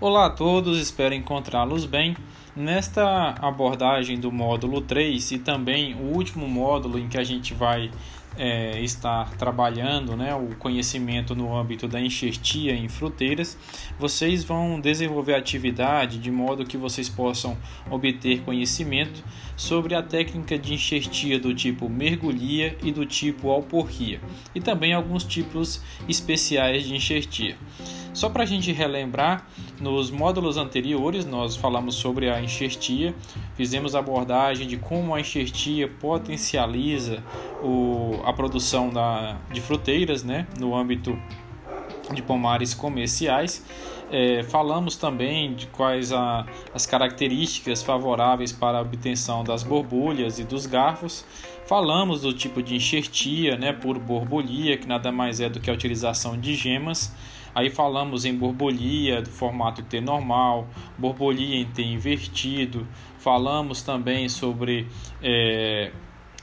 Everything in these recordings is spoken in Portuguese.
Olá a todos, espero encontrá-los bem. Nesta abordagem do módulo 3 e também o último módulo em que a gente vai é, estar trabalhando né, o conhecimento no âmbito da enxertia em fruteiras, vocês vão desenvolver atividade de modo que vocês possam obter conhecimento sobre a técnica de enxertia do tipo mergulhia e do tipo alporria, e também alguns tipos especiais de enxertia. Só para a gente relembrar, nos módulos anteriores nós falamos sobre a enxertia, fizemos abordagem de como a enxertia potencializa o, a produção da, de fruteiras né, no âmbito de pomares comerciais. É, falamos também de quais a, as características favoráveis para a obtenção das borbulhas e dos garfos. Falamos do tipo de enxertia né, por borbolia, que nada mais é do que a utilização de gemas. Aí falamos em borbolia do formato T normal, borbolia em T invertido. Falamos também sobre é,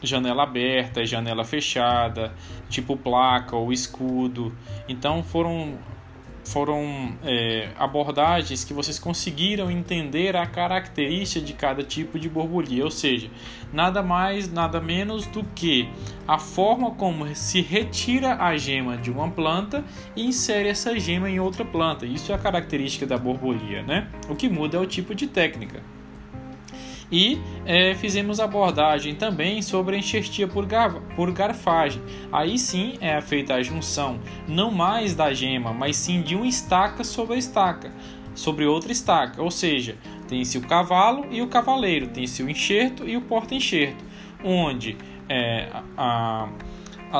janela aberta, janela fechada, tipo placa ou escudo. Então foram foram é, abordagens que vocês conseguiram entender a característica de cada tipo de borbolia, ou seja, nada mais, nada menos do que a forma como se retira a gema de uma planta e insere essa gema em outra planta. Isso é a característica da borbolia, né? O que muda é o tipo de técnica. E é, fizemos abordagem também sobre a enxertia por, gar por garfagem. Aí sim é feita a junção não mais da gema, mas sim de uma estaca sobre a estaca, sobre outra estaca. Ou seja, tem-se o cavalo e o cavaleiro, tem-se o enxerto e o porta-enxerto, onde é, a a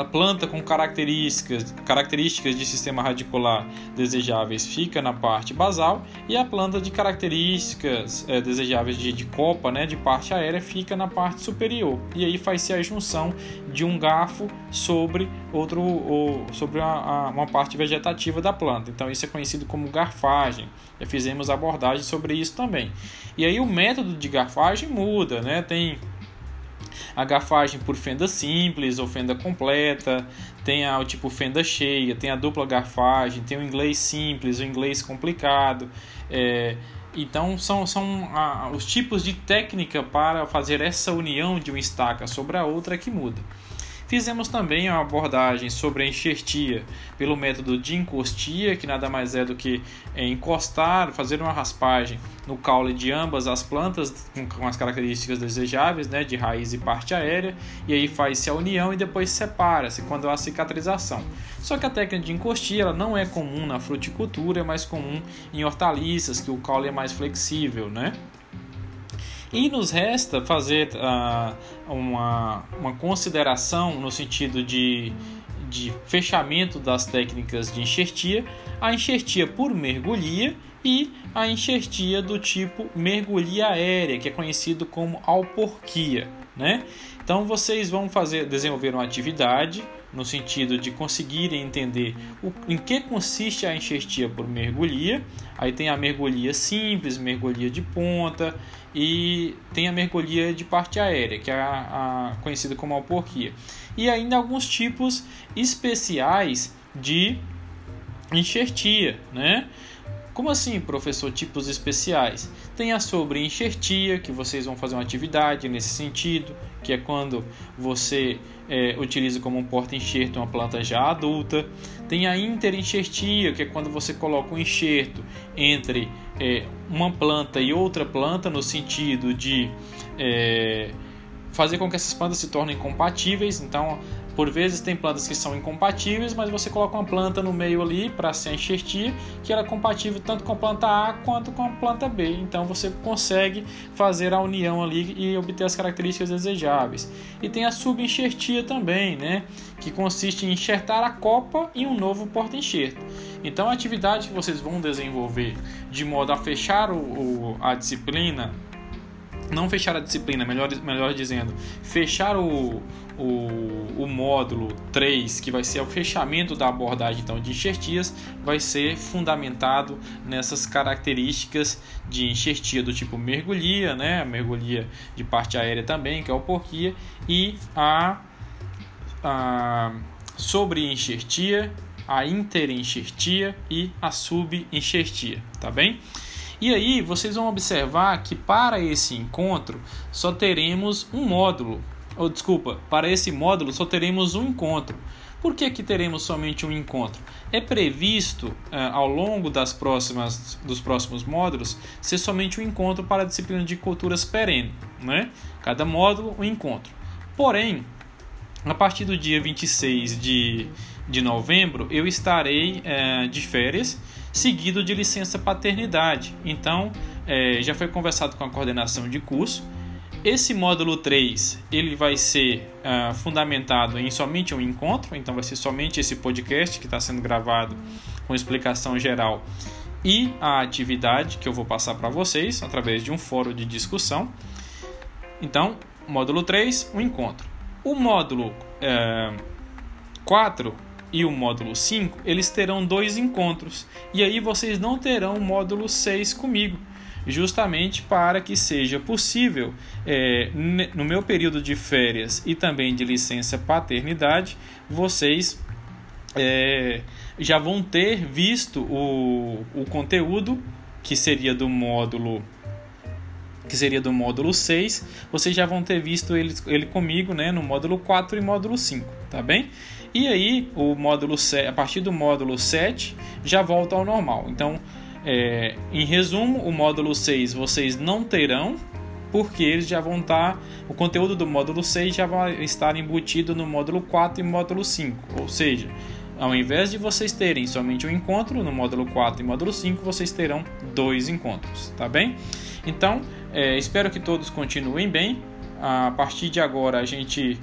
planta com características, características de sistema radicular desejáveis fica na parte basal e a planta de características é, desejáveis de, de copa, né, de parte aérea, fica na parte superior. E aí faz-se a junção de um garfo sobre outro ou, sobre a, a, uma parte vegetativa da planta. Então isso é conhecido como garfagem. Já fizemos abordagem sobre isso também. E aí o método de garfagem muda, né? Tem a garfagem por fenda simples ou fenda completa, tem a, tipo fenda cheia, tem a dupla garfagem, tem o inglês simples, o inglês complicado. É, então são, são a, os tipos de técnica para fazer essa união de uma estaca sobre a outra que muda. Fizemos também uma abordagem sobre a enxertia pelo método de encostia, que nada mais é do que encostar, fazer uma raspagem no caule de ambas as plantas com as características desejáveis, né, de raiz e parte aérea, e aí faz-se a união e depois separa-se quando há cicatrização. Só que a técnica de encostia ela não é comum na fruticultura, é mais comum em hortaliças, que o caule é mais flexível, né? E nos resta fazer uh, uma, uma consideração no sentido de, de fechamento das técnicas de enxertia, a enxertia por mergulhia e a enxertia do tipo mergulhia aérea, que é conhecido como alporquia. Né? Então vocês vão fazer desenvolver uma atividade no sentido de conseguirem entender o, em que consiste a enxertia por mergulhia. Aí tem a mergulhia simples, mergulhia de ponta e tem a mergulhia de parte aérea, que é a, a conhecida como alporquia. E ainda alguns tipos especiais de enxertia, né? Como assim, professor, tipos especiais? Tem a sobre enxertia, que vocês vão fazer uma atividade nesse sentido, que é quando você é, utiliza como um porta-enxerto uma planta já adulta. Tem a interenxertia, que é quando você coloca um enxerto entre é, uma planta e outra planta, no sentido de é, fazer com que essas plantas se tornem compatíveis. Então, por vezes tem plantas que são incompatíveis, mas você coloca uma planta no meio ali para se enxertir, que ela é compatível tanto com a planta A quanto com a planta B. Então você consegue fazer a união ali e obter as características desejáveis. E tem a subenxertia também, né? que consiste em enxertar a copa em um novo porta-enxerto. Então a atividade que vocês vão desenvolver de modo a fechar o, o a disciplina não fechar a disciplina, melhor, melhor dizendo, fechar o, o, o módulo 3, que vai ser o fechamento da abordagem então, de enxertias, vai ser fundamentado nessas características de enxertia do tipo mergulhia, né? mergulhia de parte aérea também, que é o porquia, e a, a sobre enxertia a interenxertia e a subenxertia, tá bem? E aí vocês vão observar que para esse encontro só teremos um módulo, ou desculpa, para esse módulo só teremos um encontro. Por que, que teremos somente um encontro? É previsto eh, ao longo das próximas, dos próximos módulos ser somente um encontro para a disciplina de culturas perene. Né? Cada módulo, um encontro. Porém, a partir do dia 26 de, de novembro, eu estarei eh, de férias seguido de licença paternidade. Então, é, já foi conversado com a coordenação de curso. Esse módulo 3 ele vai ser uh, fundamentado em somente um encontro, então vai ser somente esse podcast que está sendo gravado com explicação geral e a atividade que eu vou passar para vocês através de um fórum de discussão. Então, módulo 3, um encontro. O módulo uh, 4 e o módulo 5, eles terão dois encontros. E aí vocês não terão o módulo 6 comigo, justamente para que seja possível, é, no meu período de férias e também de licença paternidade, vocês é, já vão ter visto o, o conteúdo que seria do módulo que seria do módulo 6, vocês já vão ter visto ele, ele comigo né, no módulo 4 e módulo 5, tá bem? E aí, o módulo 7, a partir do módulo 7, já volta ao normal. Então, é, em resumo, o módulo 6 vocês não terão, porque eles já vão estar. Tá, o conteúdo do módulo 6 já vai estar embutido no módulo 4 e módulo 5. Ou seja, ao invés de vocês terem somente um encontro no módulo 4 e módulo 5, vocês terão dois encontros, tá bem? Então, é, espero que todos continuem bem. A partir de agora, a gente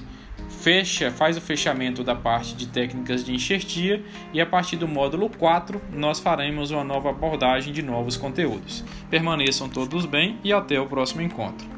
fecha, faz o fechamento da parte de técnicas de enxertia e a partir do módulo 4 nós faremos uma nova abordagem de novos conteúdos. Permaneçam todos bem e até o próximo encontro.